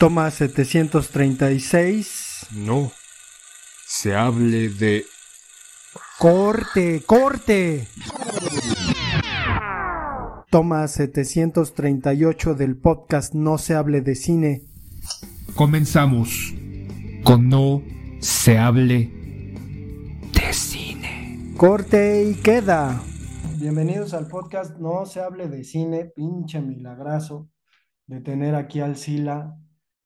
Toma 736. No. Se hable de... Corte, corte. Toma 738 del podcast No se hable de cine. Comenzamos con No se hable de cine. Corte y queda. Bienvenidos al podcast No se hable de cine. Pinche milagrazo de tener aquí al Sila.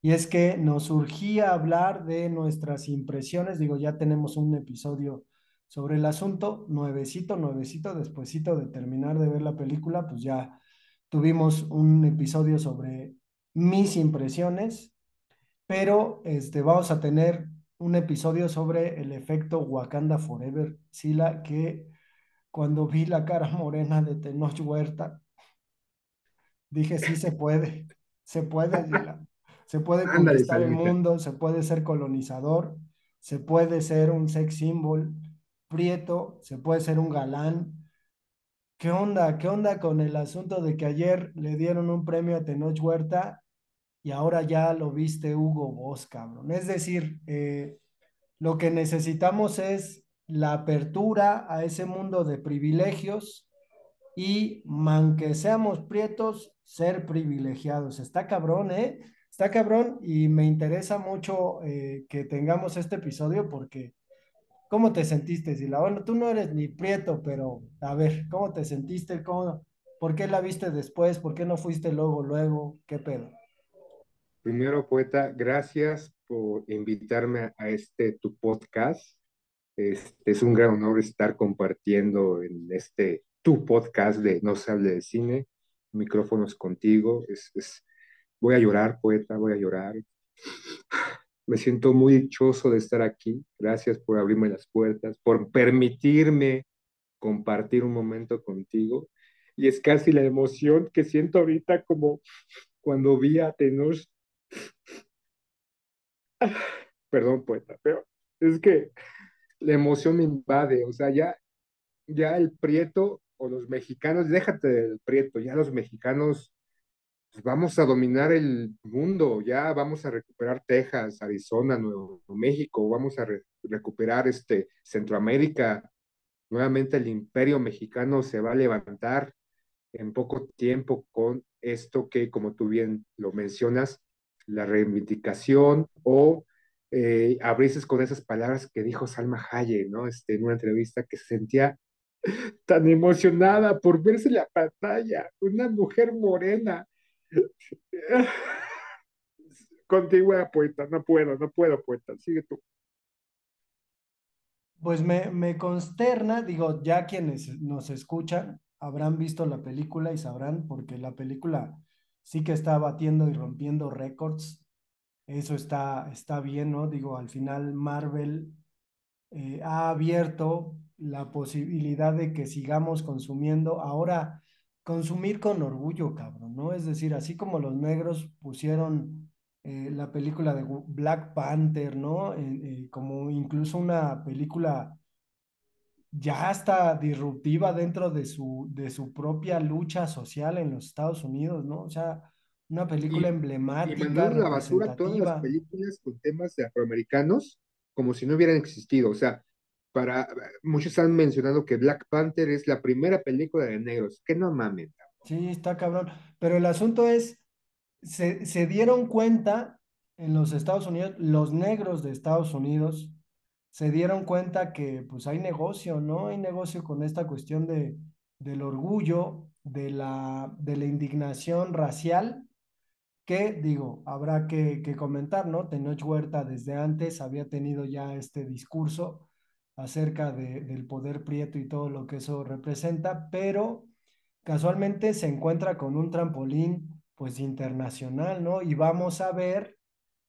Y es que nos surgía hablar de nuestras impresiones. Digo, ya tenemos un episodio sobre el asunto, nuevecito, nuevecito, despuesito de terminar de ver la película, pues ya tuvimos un episodio sobre mis impresiones, pero este, vamos a tener un episodio sobre el efecto Wakanda Forever, Sila, que cuando vi la cara morena de Tenoch Huerta, dije, sí se puede, se puede, se puede conquistar el mundo, se puede ser colonizador, se puede ser un sex symbol, prieto, se puede ser un galán. ¿Qué onda? ¿Qué onda con el asunto de que ayer le dieron un premio a Tenoch Huerta y ahora ya lo viste Hugo Boss, cabrón? Es decir, eh, lo que necesitamos es la apertura a ese mundo de privilegios y, aunque seamos prietos, ser privilegiados. Está cabrón, ¿eh? Está cabrón y me interesa mucho eh, que tengamos este episodio porque ¿cómo te sentiste, Sila? Bueno, tú no eres ni prieto, pero a ver, ¿cómo te sentiste? ¿Cómo, ¿Por qué la viste después? ¿Por qué no fuiste luego, luego? ¿Qué pedo? Primero, poeta, gracias por invitarme a este tu podcast. Este, es un gran honor estar compartiendo en este tu podcast de No se hable de cine, micrófonos contigo. Es, es, voy a llorar, poeta, voy a llorar. Me siento muy dichoso de estar aquí. Gracias por abrirme las puertas, por permitirme compartir un momento contigo. Y es casi la emoción que siento ahorita como cuando vi a Tenoch. Perdón, poeta, pero es que la emoción me invade. O sea, ya, ya el prieto o los mexicanos, déjate del prieto, ya los mexicanos vamos a dominar el mundo, ya vamos a recuperar Texas, Arizona, Nuevo México, vamos a recuperar este Centroamérica. Nuevamente el imperio mexicano se va a levantar en poco tiempo con esto que, como tú bien lo mencionas, la reivindicación o eh, con esas palabras que dijo Salma Hayek, ¿no? Este, en una entrevista que se sentía tan emocionada por verse la pantalla, una mujer morena Contigo, poeta, no puedo, no puedo, poeta, sigue tú. Pues me, me consterna, digo, ya quienes nos escuchan habrán visto la película y sabrán, porque la película sí que está batiendo y rompiendo récords. Eso está, está bien, ¿no? Digo, al final Marvel eh, ha abierto la posibilidad de que sigamos consumiendo. Ahora, consumir con orgullo, cabrón, ¿no? Es decir, así como los negros pusieron eh, la película de Black Panther, ¿no? Eh, como incluso una película ya hasta disruptiva dentro de su, de su propia lucha social en los Estados Unidos, ¿no? O sea, una película emblemática. Y mandaron la basura todas las películas con temas de afroamericanos como si no hubieran existido. O sea, para muchos han mencionado que Black Panther es la primera película de negros, que no mamen. Sí, está cabrón. Pero el asunto es, se, se dieron cuenta en los Estados Unidos, los negros de Estados Unidos, se dieron cuenta que pues hay negocio, ¿no? Hay negocio con esta cuestión de, del orgullo, de la, de la indignación racial, que digo, habrá que, que comentar, ¿no? Tenoch Huerta desde antes había tenido ya este discurso acerca de, del poder prieto y todo lo que eso representa, pero casualmente se encuentra con un trampolín pues internacional, ¿no? Y vamos a ver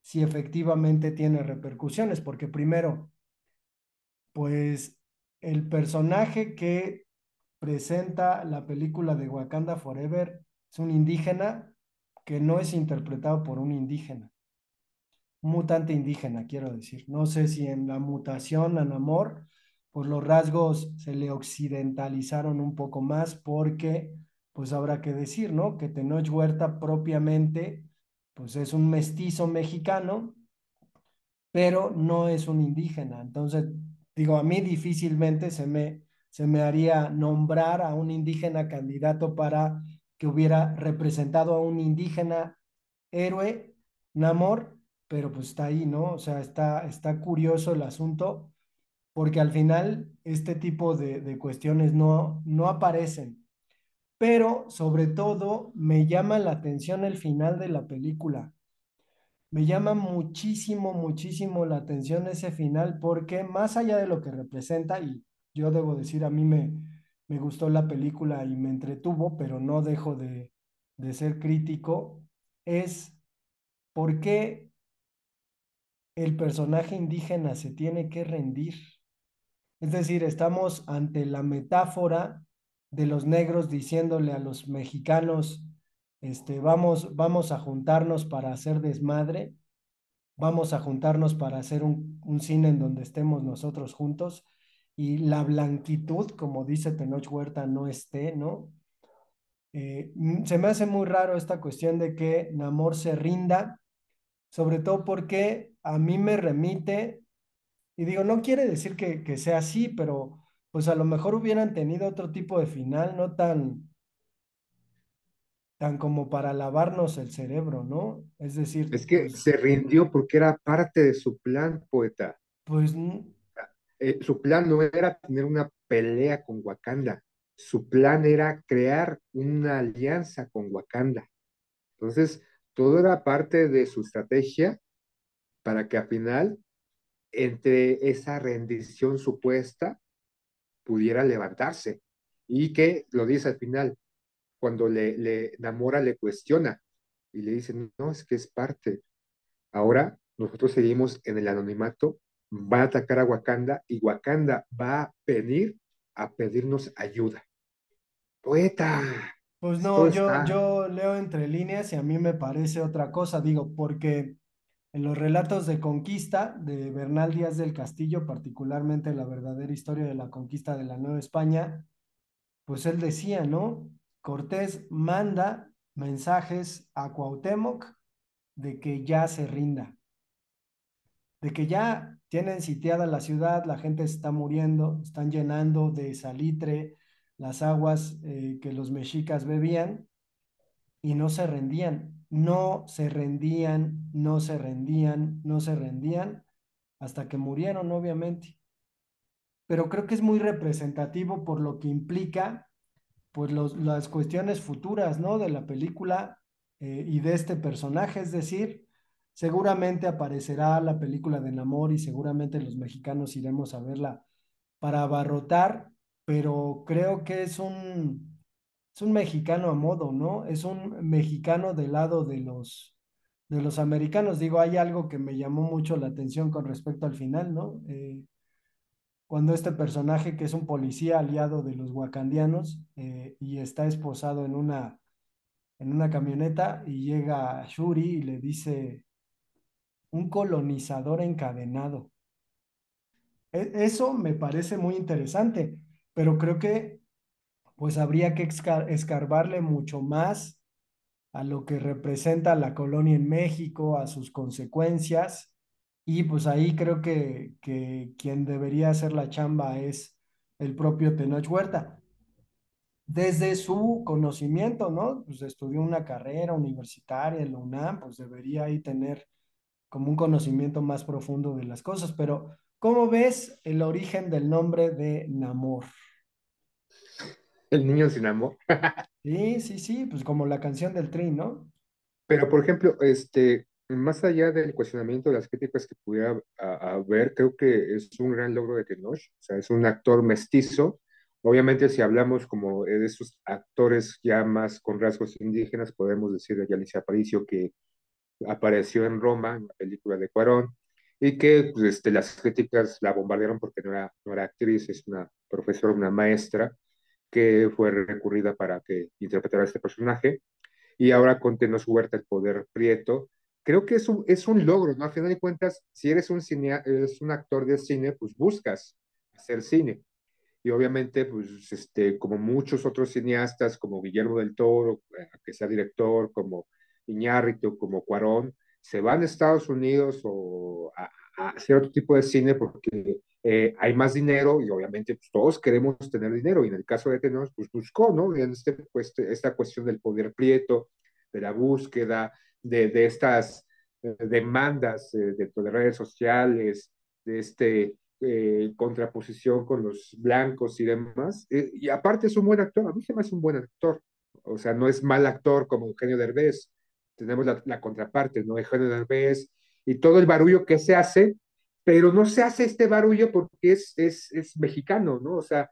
si efectivamente tiene repercusiones, porque primero, pues el personaje que presenta la película de Wakanda Forever es un indígena que no es interpretado por un indígena mutante indígena, quiero decir. No sé si en la mutación en amor, pues los rasgos se le occidentalizaron un poco más porque, pues habrá que decir, ¿no? Que Tenoch Huerta propiamente pues es un mestizo mexicano, pero no es un indígena. Entonces, digo, a mí difícilmente se me, se me haría nombrar a un indígena candidato para que hubiera representado a un indígena héroe, Namor, pero pues está ahí, ¿no? O sea, está, está curioso el asunto, porque al final este tipo de, de cuestiones no, no aparecen. Pero sobre todo me llama la atención el final de la película. Me llama muchísimo, muchísimo la atención ese final porque más allá de lo que representa, y yo debo decir, a mí me, me gustó la película y me entretuvo, pero no dejo de, de ser crítico, es por qué el personaje indígena se tiene que rendir. Es decir, estamos ante la metáfora de los negros diciéndole a los mexicanos, este, vamos, vamos a juntarnos para hacer desmadre, vamos a juntarnos para hacer un, un cine en donde estemos nosotros juntos y la blanquitud, como dice Tenoch Huerta, no esté, ¿no? Eh, se me hace muy raro esta cuestión de que Namor se rinda, sobre todo porque a mí me remite, y digo, no quiere decir que, que sea así, pero pues a lo mejor hubieran tenido otro tipo de final, no tan, tan como para lavarnos el cerebro, ¿no? Es decir, Es que pues, se rindió porque era parte de su plan, poeta. pues Eh, su plan no era tener una pelea con Wakanda, su plan era crear una alianza con Wakanda. Entonces, todo era parte de su estrategia para que al final, entre esa rendición supuesta, pudiera levantarse. Y que lo dice al final, cuando le, le Namora le cuestiona y le dice, no, es que es parte. Ahora nosotros seguimos en el anonimato, van a atacar a Wakanda y Wakanda va a venir a pedirnos ayuda. Poeta, pues no, yo, está. yo leo entre líneas y a mí me parece otra cosa, digo, porque en los relatos de conquista de Bernal Díaz del Castillo, particularmente la verdadera historia de la conquista de la Nueva España, pues él decía, ¿no? Cortés manda mensajes a Cuauhtémoc de que ya se rinda, de que ya tienen sitiada la ciudad, la gente está muriendo, están llenando de salitre las aguas eh, que los mexicas bebían y no se rendían, no se rendían, no se rendían, no se rendían, hasta que murieron, obviamente. Pero creo que es muy representativo por lo que implica pues los, las cuestiones futuras, ¿no? De la película eh, y de este personaje, es decir, seguramente aparecerá la película de Namor y seguramente los mexicanos iremos a verla para abarrotar, pero creo que es un, es un mexicano a modo, ¿no? Es un mexicano del lado de los, de los americanos. Digo, hay algo que me llamó mucho la atención con respecto al final, ¿no? Eh, cuando este personaje, que es un policía aliado de los wakandianos eh, y está esposado en una, en una camioneta y llega Shuri y le dice, un colonizador encadenado. E- eso me parece muy interesante, pero creo que pues habría que exca- escarbarle mucho más a lo que representa la colonia en México, a sus consecuencias, y pues ahí creo que, que quien debería hacer la chamba es el propio Tenoch Huerta. Desde su conocimiento, ¿no? Pues estudió una carrera universitaria en la UNAM, pues debería ahí tener como un conocimiento más profundo de las cosas, pero ¿cómo ves el origen del nombre de Namor? El niño sin amor. Sí, sí, sí, pues como la canción del Tri, ¿no? Pero, por ejemplo, este, más allá del cuestionamiento de las críticas que pudiera ver, creo que es un gran logro de Tenoch. O sea, es un actor mestizo. Obviamente, si hablamos como de esos actores ya más con rasgos indígenas, podemos decir de Yalitza Aparicio que apareció en Roma, en la película de Cuarón, y que pues, este, las críticas la bombardearon porque no era, no era actriz, es una profesora, una maestra, que fue recurrida para que interpretara este personaje y ahora con Tenoch Huerta el poder prieto. Creo que es un, es un logro, ¿no? A final de cuentas, si eres un, cine, eres un actor de cine, pues buscas hacer cine. Y obviamente, pues, este, como muchos otros cineastas, como Guillermo del Toro, eh, que sea director, como Iñárritu, como Cuarón, se van a Estados Unidos o a, a hacer otro tipo de cine porque eh, hay más dinero y obviamente pues, todos queremos tener dinero y en el caso de Tenoch pues buscó, ¿no? En este, pues, esta cuestión del poder prieto, de la búsqueda, de, de estas eh, demandas eh, de, de, redes sociales, de este eh, contraposición con los blancos y demás. Eh, y aparte es un buen actor, a mí se me hace un buen actor, o sea, no es mal actor como Eugenio Derbez, tenemos la, la contraparte, ¿no? Eugenio Derbez y todo el barullo que se hace, pero no se hace este barullo porque es, es, es mexicano, ¿no? O sea,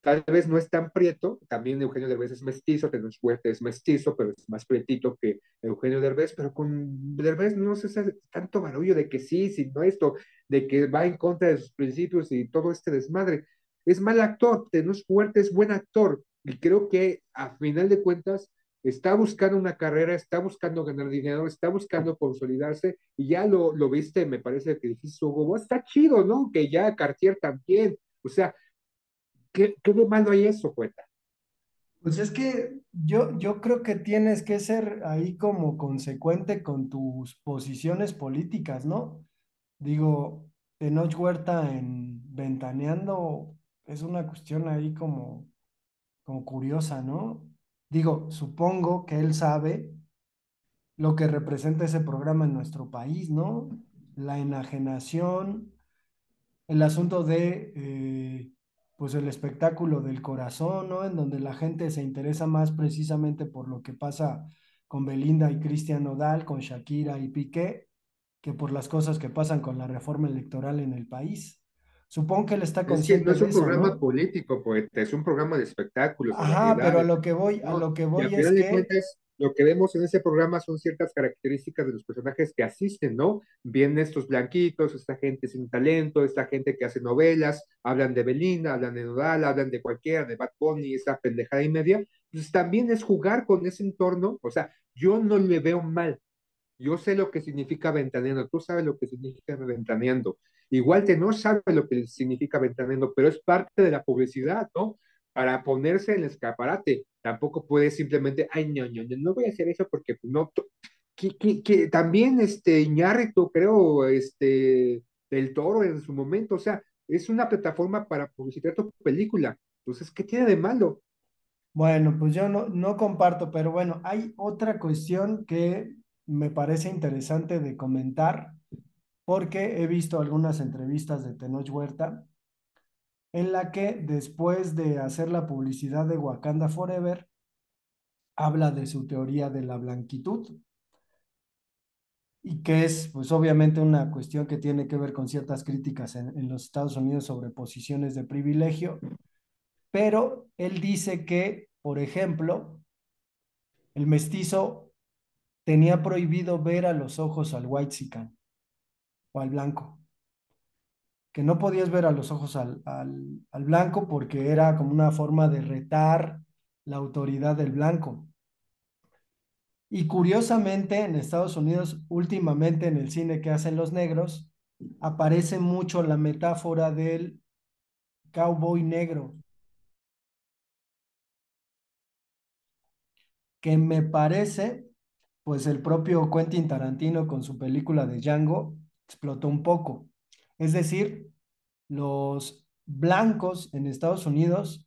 tal vez no es tan prieto, también Eugenio Derbez es mestizo, Tenoch Huerta es mestizo, pero es más prietito que Eugenio Derbez, pero con Derbez no se hace tanto barullo de que sí, si no esto, de que va en contra de sus principios y todo este desmadre. Es mal actor, Tenoch Huerta es buen actor, y creo que a final de cuentas está buscando una carrera, está buscando ganar dinero, está buscando consolidarse, y ya lo, lo viste, me parece que dijiste, Hugo, está chido, ¿no? Que ya Cartier también, o sea, ¿qué, qué de malo hay eso, poeta? Pues es que yo, yo creo que tienes que ser ahí como consecuente con tus posiciones políticas, ¿no? Digo, Tenoch Huerta en Ventaneando es una cuestión ahí como, como curiosa, ¿no? Digo, supongo que él sabe lo que representa ese programa en nuestro país, ¿no? La enajenación, el asunto de, eh, pues, el espectáculo del corazón, ¿no? En donde la gente se interesa más precisamente por lo que pasa con Belinda y Cristian Nodal, con Shakira y Piqué, que por las cosas que pasan con la reforma electoral en el país. Supongo que él está Es que consciente no es de un eso, programa ¿no? político, poeta, es un programa de espectáculos, Ajá, pero a lo que voy, a lo que Y voy al es que, cuentas, lo que vemos en ese programa son ciertas características de los personajes que asisten, ¿no? Vienen estos blanquitos, esta gente sin talento, esta gente que hace novelas, hablan de Belinda, hablan de Nodal, hablan de cualquiera, de Bad Bunny, esa pendejada y media, pues también es jugar con ese entorno, o sea, yo no le veo mal, yo sé lo que significa ventaneando, tú sabes lo que significa ventaneando. Igual que no sabe lo que significa ventaneando, pero es parte de la publicidad, ¿no? Para ponerse en el escaparate. Tampoco puede simplemente, ay, no, no, no, no voy a hacer eso porque pues, no. Que, que, que también este Iñárritu, creo, este, del Toro en su momento, o sea, es una plataforma para publicitar tu película. Entonces, ¿qué tiene de malo? bueno, pues yo no, no comparto, pero bueno, hay otra cuestión que me parece interesante de comentar, porque he visto algunas entrevistas de Tenoch Huerta en la que después de hacer la publicidad de Wakanda Forever, habla de su teoría de la blanquitud y que es pues obviamente una cuestión que tiene que ver con ciertas críticas en, los Estados Unidos sobre posiciones de privilegio, pero él dice que, por ejemplo, el mestizo tenía prohibido ver a los ojos al whitexican o al blanco, que no podías ver a los ojos al, al, blanco porque era como una forma de retar la autoridad del blanco. Y curiosamente, en Estados Unidos, últimamente en el cine que hacen los negros, aparece mucho la metáfora del cowboy negro, que me parece, pues el propio Quentin Tarantino con su película de Django explotó un poco. Es decir, los blancos en Estados Unidos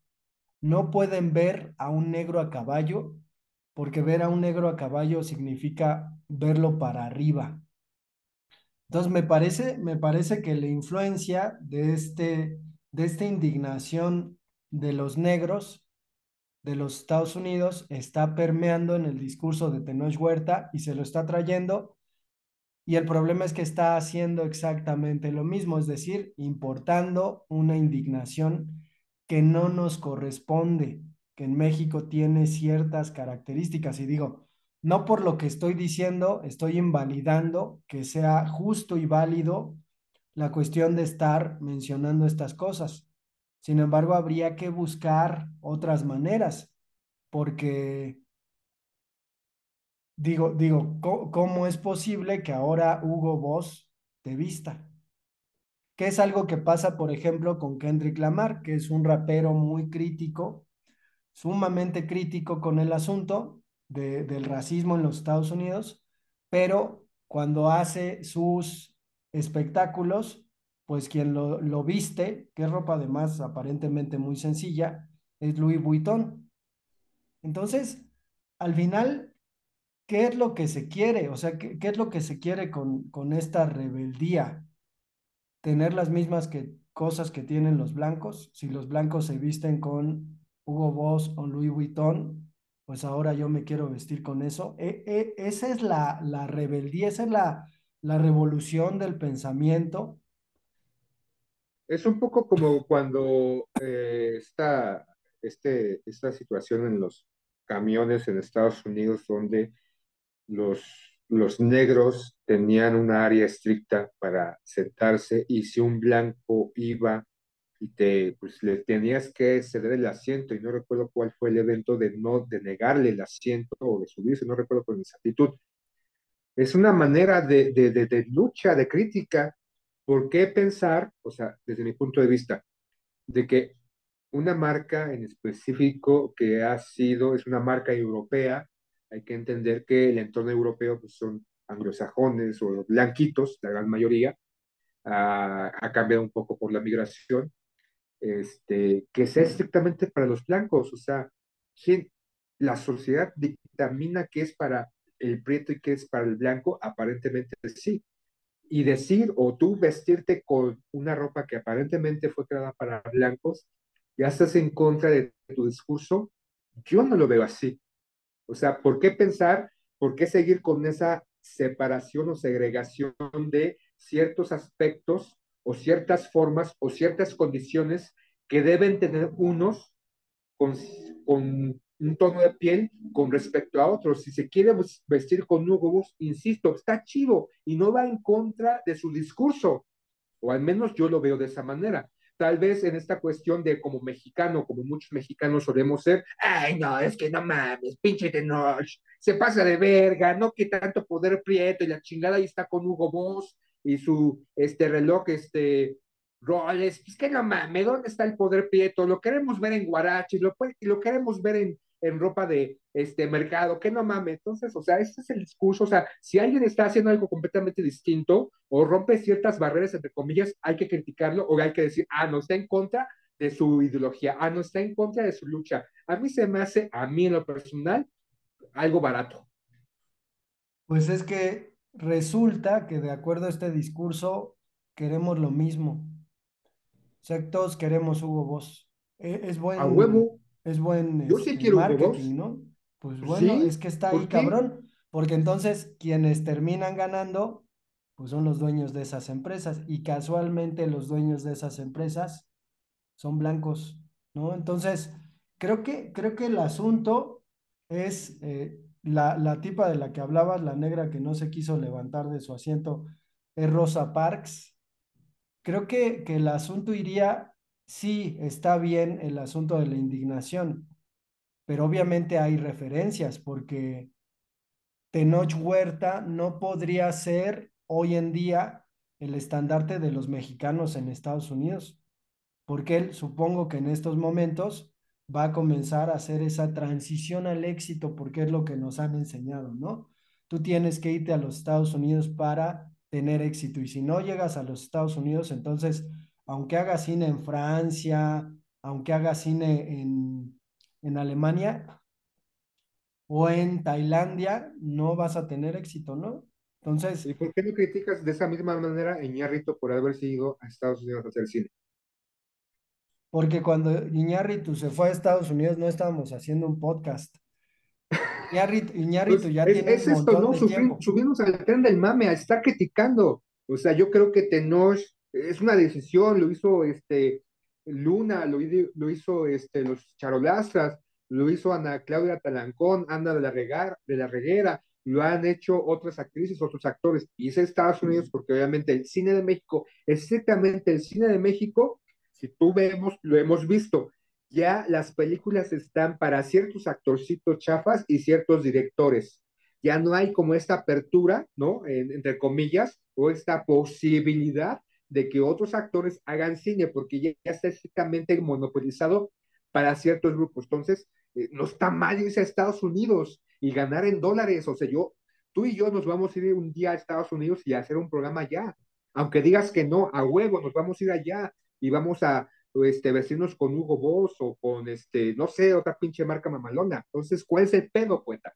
no pueden ver a un negro a caballo porque ver a un negro a caballo significa verlo para arriba. Entonces me parece, me parece que la influencia de, este, de esta indignación de los negros de los Estados Unidos está permeando en el discurso de Tenoch Huerta y se lo está trayendo. Y el problema es que está haciendo exactamente lo mismo, es decir, importando una indignación que no nos corresponde, que en México tiene ciertas características. Y digo, no por lo que estoy diciendo, estoy invalidando que sea justo y válido la cuestión de estar mencionando estas cosas. Sin embargo, habría que buscar otras maneras, porque digo, digo, ¿cómo, es posible que ahora Hugo Boss te vista? Que es algo que pasa, por ejemplo, con Kendrick Lamar, que es un rapero muy crítico, sumamente crítico con el asunto, de, del racismo en los Estados Unidos, pero cuando hace sus espectáculos, pues quien lo, lo viste, que es ropa además aparentemente muy sencilla, es Louis Vuitton. Entonces, al final, ¿qué es lo que se quiere? O sea, ¿qué, es lo que se quiere con, con esta rebeldía? ¿Tener las mismas cosas que tienen los blancos? Si los blancos se visten con Hugo Boss o Louis Vuitton, pues ahora yo me quiero vestir con eso. E, e, esa es la, la, rebeldía, esa es la, la revolución del pensamiento. Es un poco como cuando eh, está este, esta situación en los camiones en Estados Unidos donde los, los negros tenían una área estricta para sentarse y si un blanco iba y te, pues le tenías que ceder el asiento y no recuerdo cuál fue el evento de no, de negarle el asiento o de subirse, no recuerdo con exactitud. Es una manera de, de, de, lucha, de crítica. ¿Por qué pensar, o sea, desde mi punto de vista, de que una marca en específico que ha sido, es una marca europea, hay que entender que el entorno europeo pues, son anglosajones o blanquitos, la gran mayoría, ha, ha cambiado un poco por la migración, este, que sea estrictamente para los blancos, o sea, ¿quién, la sociedad dictamina qué es para el prieto y qué es para el blanco, aparentemente sí. Y decir o tú vestirte con una ropa que aparentemente fue creada para blancos, ya estás en contra de tu discurso, yo no lo veo así. O sea, ¿por qué pensar, por qué seguir con esa separación o segregación de ciertos aspectos o ciertas formas o ciertas condiciones que deben tener unos con, con un tono de piel con respecto a otros. Si se quiere vestir con Hugo insisto, está chido y no va en contra de su discurso, o al menos yo lo veo de esa manera tal vez en esta cuestión de como mexicano, como muchos mexicanos solemos ser, ay, no, es que no mames, pinche Tenoch, se pasa de verga, no que tanto poder prieto y la chingada ahí está con Hugo Boss y su este reloj, este Rolex, es que no mames, ¿dónde está el poder prieto? Lo queremos ver en Guaraches, lo, lo queremos ver en, en ropa de este mercado, que no mames. Entonces, o sea, este es el discurso. O sea, si alguien está haciendo algo completamente distinto o rompe ciertas barreras, entre comillas, hay que criticarlo o hay que decir, ah, no está en contra de su ideología, ah, no está en contra de su lucha. A mí se me hace, a mí en lo personal, algo barato. Pues es que resulta que de acuerdo a este discurso, queremos lo mismo. O sea, todos queremos Hugo Boss. E, es buen, a huevo. Es buen Yo sí este, quiero marketing. ¿no? Pues bueno, Sí, es que está ¿por ahí cabrón, porque entonces quienes terminan ganando, pues son los dueños de esas empresas y casualmente los dueños de esas empresas son blancos, ¿no? Entonces, creo que, creo que el asunto es eh, la, la tipa de la que hablabas, la negra que no se quiso levantar de su asiento, es Rosa Parks. Creo que, que el asunto iría, sí, está bien el asunto de la indignación, pero obviamente hay referencias porque Tenoch Huerta no podría ser hoy en día el estandarte de los mexicanos en Estados Unidos, porque él supongo que en estos momentos va a comenzar a hacer esa transición al éxito, porque es lo que nos han enseñado, ¿no? Tú tienes que irte a los Estados Unidos para tener éxito y si no llegas a los Estados Unidos, entonces, aunque hagas cine en Francia, aunque hagas cine en, en Alemania, o en Tailandia no vas a tener éxito, ¿no? Entonces, ¿Y por qué no criticas de esa misma manera a Iñárritu por haberse ido a Estados Unidos a hacer cine? porque cuando Iñárritu se fue a Estados Unidos no estábamos haciendo un podcast. Iñárritu, Iñárritu Pues ya es, tiene es un esto, montón ¿no? de Subir, tiempo. subirnos al tren del mame, a estar criticando. O sea, yo creo que Tenoch es una decisión, lo hizo este Luna, lo, hi- lo hizo este, los Charolastras, lo hizo Ana Claudia Talancón, Ana de la, Regar, de la Reguera, lo han hecho otras actrices, otros actores, y es Estados Unidos porque obviamente el cine de México, exactamente el cine de México, si tú vemos, lo hemos visto, ya las películas están para ciertos actorcitos chafas y ciertos directores. Ya no hay como esta apertura, ¿no? En- entre comillas, o esta posibilidad de que otros actores hagan cine, porque ya, está estrictamente monopolizado para ciertos grupos. Entonces, eh, no está mal irse a Estados Unidos. y ganar en dólares. O sea, yo, tú y yo nos vamos a ir un día a Estados Unidos y a hacer un programa allá. Aunque digas que no, a huevo, nos vamos a ir allá y vamos a este, vestirnos con Hugo Boss o con, este, no sé, otra pinche marca mamalona. Entonces, ¿cuál es el pedo, poeta?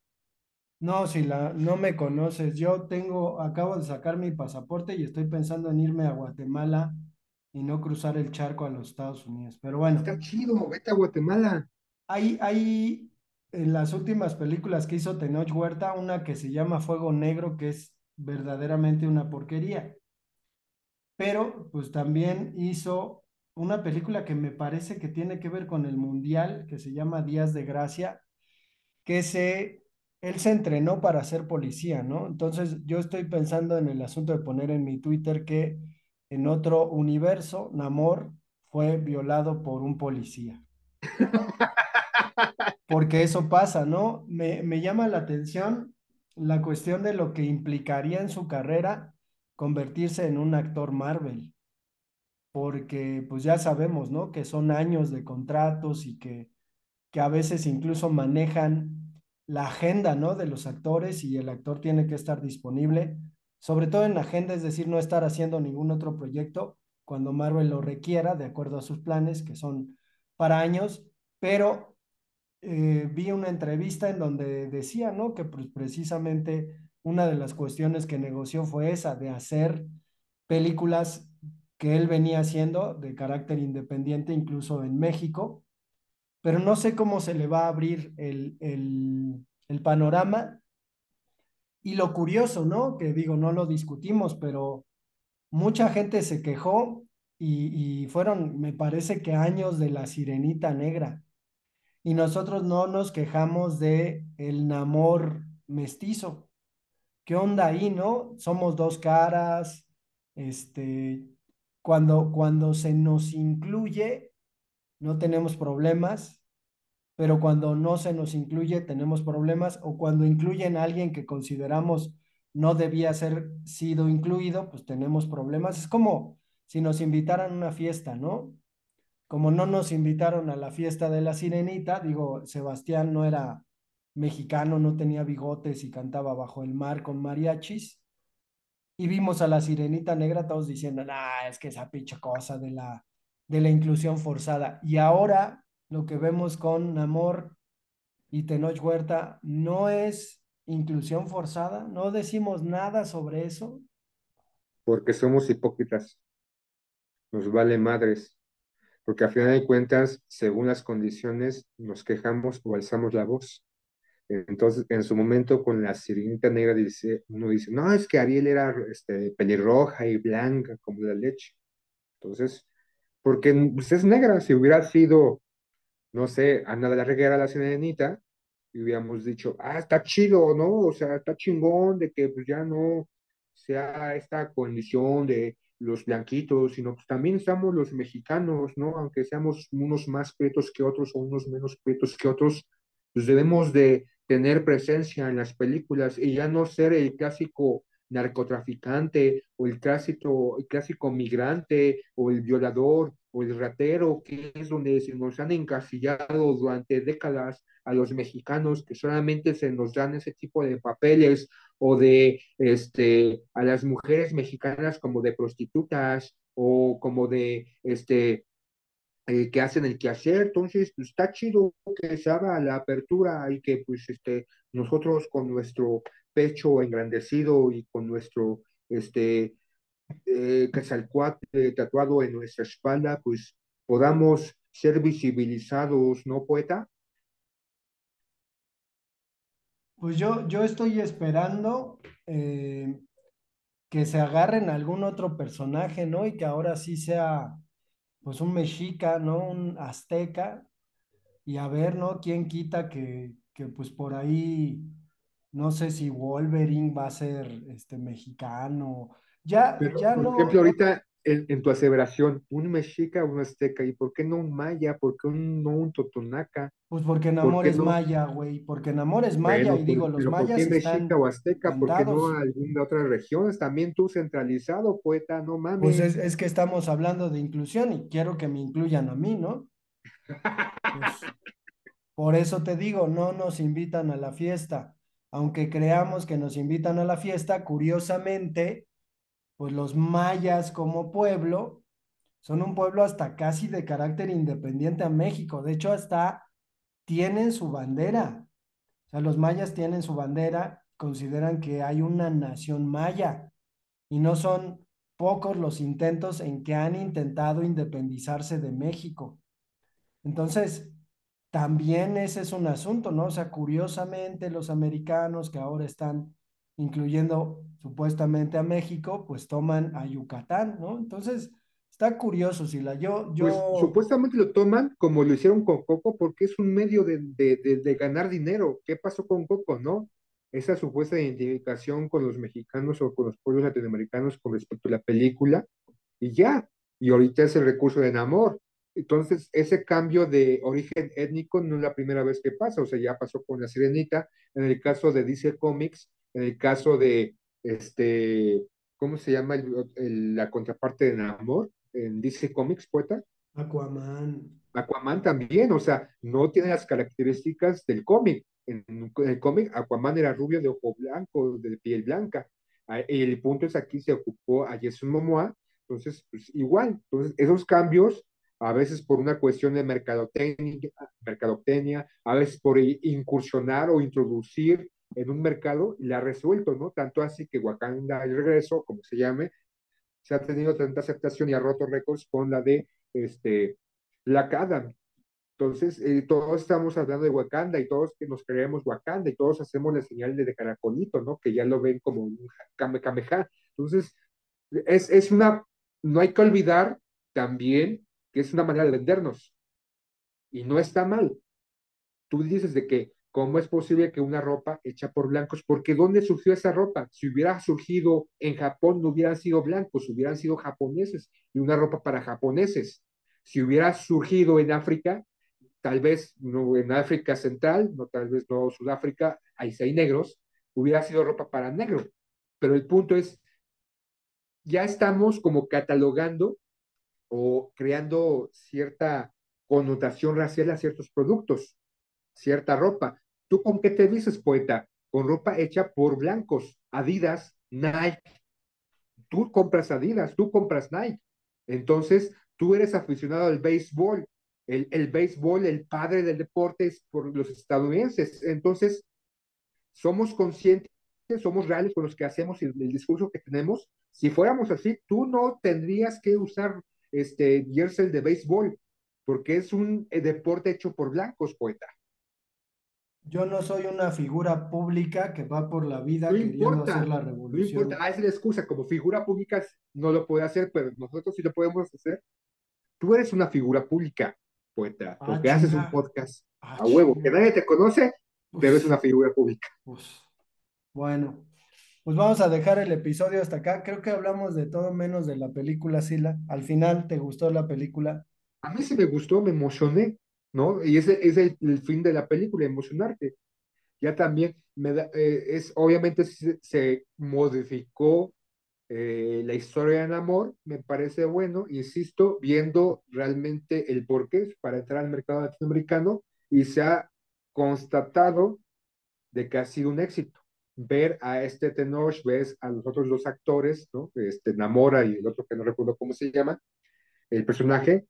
No, si la, no me conoces, yo tengo, acabo de sacar mi pasaporte y estoy pensando en irme a Guatemala y no cruzar el charco a los Estados Unidos. Pero bueno, Está chido, vete a Guatemala. hay, hay en las últimas películas que hizo Tenoch Huerta, una que se llama Fuego Negro, que es verdaderamente una porquería. Pero pues también hizo una película que me parece que tiene que ver con el Mundial, que se llama Días de Gracia, que se, él se entrenó para ser policía, ¿no? Entonces yo estoy pensando en el asunto de poner en mi Twitter que en otro universo, Namor fue violado por un policía. Porque eso pasa, ¿no? Me, me llama la atención la cuestión de lo que implicaría en su carrera convertirse en un actor Marvel porque pues ya sabemos, ¿no? Que son años de contratos y que, que a veces incluso manejan la agenda, ¿no? De los actores y el actor tiene que estar disponible, sobre todo en la agenda, es decir, no estar haciendo ningún otro proyecto cuando Marvel lo requiera, de acuerdo a sus planes, que son para años, pero eh, vi una entrevista en donde decía, ¿no? Que pues, precisamente una de las cuestiones que negoció fue esa, de hacer películas que él venía haciendo de carácter independiente, incluso en México, pero no sé cómo se le va a abrir el, el, panorama. Y lo curioso, ¿no? Que digo, no lo discutimos, pero mucha gente se quejó y, y fueron, me parece que años de la sirenita negra. Y nosotros no nos quejamos de el Namor mestizo. ¿Qué onda ahí, no? Somos dos caras, este, cuando, cuando se nos incluye, no tenemos problemas, pero cuando no se nos incluye, tenemos problemas, o cuando incluyen a alguien que consideramos no debía ser sido incluido, pues tenemos problemas. Es como si nos invitaran a una fiesta, ¿no? Como no nos invitaron a la fiesta de la sirenita, digo, Sebastián no era mexicano, no tenía bigotes y cantaba bajo el mar con mariachis, y vimos a la sirenita negra todos diciendo, nah, es que esa pinche cosa de la, de la inclusión forzada. Y ahora lo que vemos con Namor y Tenoch Huerta no es inclusión forzada, no decimos nada sobre eso. Porque somos hipócritas. Nos vale madres. Porque a final de cuentas, según las condiciones, nos quejamos o alzamos la voz. Entonces, en su momento con la sirenita negra, dice, uno dice, no, es que Ariel era este, pelirroja y blanca como la leche. Entonces, porque pues, es negra, si hubiera sido, no sé, Ana de la Reguera, la sirenita, y hubiéramos dicho, ah, está chido, ¿no? O sea, está chingón de que pues ya no sea esta condición de los blanquitos, sino pues también estamos los mexicanos, ¿no? Aunque seamos unos más pretos que otros o unos menos pretos que otros, pues debemos de tener presencia en las películas y ya no ser el clásico narcotraficante o el clásico, el clásico migrante o el violador o el ratero, que es donde se nos han encasillado durante décadas a los mexicanos que solamente se nos dan ese tipo de papeles o de este a las mujeres mexicanas como de prostitutas o como de este eh, que hacen el quehacer, entonces pues, está chido que se haga la apertura y que pues este, nosotros con nuestro pecho engrandecido y con nuestro este, eh, eh, tatuado en nuestra espalda, pues podamos ser visibilizados, ¿no, poeta? Pues yo, yo estoy esperando eh, que se agarren algún otro personaje, ¿no? Y que ahora sí sea pues un mexica, ¿no? Un azteca, y a ver, ¿no? ¿Quién quita que, que pues por ahí, no sé si Wolverine va a ser este mexicano, ya, Pero, ya por no, ejemplo, ahorita en, en tu aseveración, un mexica, un azteca, ¿y por qué no un maya? ¿Por qué un, no un totonaca? pues porque ¿Por Namor es no? maya, güey, porque Namor es maya, Bueno, y pues, digo, los pero ¿por mayas qué mexica están o azteca? ¿Por qué no alguna otra regiones? También tú centralizado, poeta, no Pues es, mames. es que estamos hablando de inclusión y quiero que me incluyan a mí, ¿no? Pues por eso te digo, no nos invitan a la fiesta. aunque creamos que nos invitan a la fiesta, curiosamente, pues los mayas como pueblo son un pueblo hasta casi de carácter independiente a México. De hecho, hasta tienen su bandera. O sea, los mayas tienen su bandera, consideran que hay una nación maya y no son pocos los intentos en que han intentado independizarse de México. Entonces, también ese es un asunto, ¿no? O sea, curiosamente los americanos que ahora están incluyendo supuestamente a México, pues toman a Yucatán, ¿no? Entonces, está curioso, Sila. Yo, yo... Pues supuestamente lo toman como lo hicieron con Coco porque es un medio de, de, de, ganar dinero. ¿Qué pasó con Coco, no? Esa supuesta identificación con los mexicanos o con los pueblos latinoamericanos con respecto a la película y ya. Y ahorita es el recurso de Namor. Entonces, ese cambio de origen étnico no es la primera vez que pasa, o sea, ya pasó con la Sirenita, en el caso de DC Comics, en el caso de, este, ¿cómo se llama la contraparte de Namor? En DC Comics, poeta. Aquaman. Aquaman también, o sea, no tiene las características del cómic. En, el cómic, Aquaman era rubio de ojo blanco, de piel blanca. Ah, el punto es aquí se ocupó a Jason Momoa, entonces, pues, igual, entonces esos cambios a veces por una cuestión de mercadotecnia, mercadotecnia, a veces por incursionar o introducir en un mercado y la ha resuelto, ¿no? Tanto así que Wakanda el regreso, como se llame, se ha tenido tanta aceptación y ha roto récords con la de este, Black Adam. Entonces, eh, todos estamos hablando de Wakanda y todos que nos creemos Wakanda y todos hacemos la señal de, caracolito, ¿no? Que ya lo ven como un kamehameha. Entonces, es, es una, no hay que olvidar también que es una manera de vendernos. Y no está mal. Tú dices de que, ¿cómo es posible que una ropa hecha por blancos? Porque ¿dónde surgió esa ropa? Si hubiera surgido en Japón, no hubieran sido blancos, hubieran sido japoneses y una ropa para japoneses. Si hubiera surgido en África, tal vez no en África Central, no tal vez no Sudáfrica, ahí hay negros, hubiera sido ropa para negro. Pero el punto es, ya estamos como catalogando o creando cierta connotación racial a ciertos productos, cierta ropa. ¿Tú con qué te dices, poeta? Con ropa hecha por blancos, Adidas, Nike. Tú compras Adidas, tú compras Nike. Entonces, tú eres aficionado al béisbol. El, el béisbol, el padre del deporte es por los estadounidenses. Entonces, somos conscientes, somos reales con los que hacemos el, el discurso que tenemos. Si fuéramos así, tú no tendrías que usar este jersey de béisbol, porque es un eh, deporte hecho por blancos, poeta. Yo no soy una figura pública que va por la vida queriendo hacer la revolución. No importa, ah, es la excusa, como figura pública no lo puede hacer, pero nosotros sí lo podemos hacer. Tú eres una figura pública, poeta, ah, porque haces un podcast ah, a huevo, que nadie te conoce, pero es una figura pública. Bueno, pues vamos a dejar el episodio hasta acá. Creo que hablamos de todo menos de la película Sila. Al final, ¿te gustó la película? A mí sí me gustó, me emocioné, ¿no? Y ese es el, fin de la película, emocionarte. Ya también me da, eh, es, obviamente se, modificó eh, la historia de amor, me parece bueno, insisto, viendo realmente el porqué para entrar al mercado latinoamericano y se ha constatado de que ha sido un éxito ver a este Tenoch, ves a los otros dos actores, ¿no? Este Namora y el otro que no recuerdo cómo se llama, el personaje,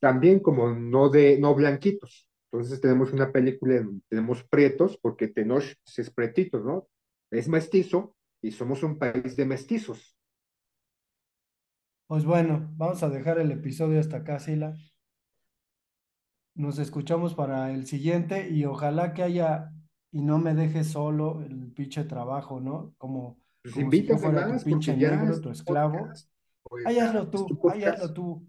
también como no de, no blanquitos. Entonces tenemos una película donde tenemos prietos, porque Tenoch es pretito, ¿no? Es mestizo y somos un país de mestizos. Pues bueno, vamos a dejar el episodio hasta acá, Sila. Nos escuchamos para el siguiente y ojalá que haya y no me dejes solo el pinche trabajo, ¿no? Como, pues como si yo fuera tu pinche negro, tu esclavo. Ahí hazlo tú, ahí hazlo tú.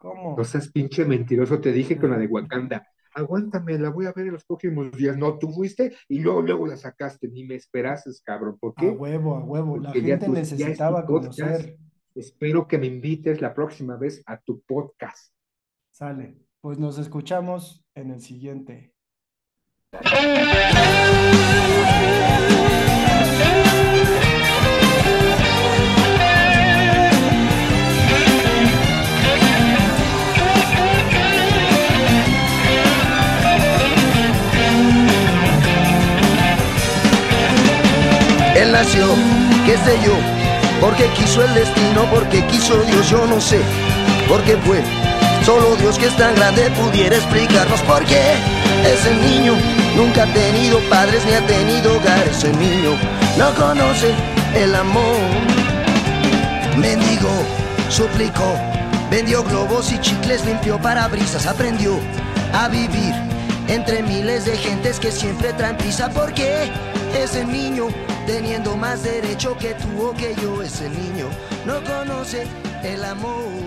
¿Cómo? No seas pinche mentiroso, te dije con la de Wakanda. Aguántame, la voy a ver en los próximos días. No, tú fuiste y luego, luego la sacaste. Ni me esperases, cabrón. ¿Por qué? A huevo, a huevo. la gente necesitaba conocer. Espero que me invites la próxima vez a tu podcast. Sale. Pues nos escuchamos en el siguiente. Yo, porque quiso el destino, porque quiso Dios, yo no sé, porque fue. Solo Dios que es tan grande pudiera explicarnos por qué ese niño nunca ha tenido padres ni ha tenido hogar. Ese niño no conoce el amor. Mendigo, suplicó, vendió globos y chicles, limpió parabrisas, aprendió a vivir entre miles de gentes que siempre traen prisa. porque ese niño, teniendo más derecho que tú o que yo, ese niño no conoce el amor?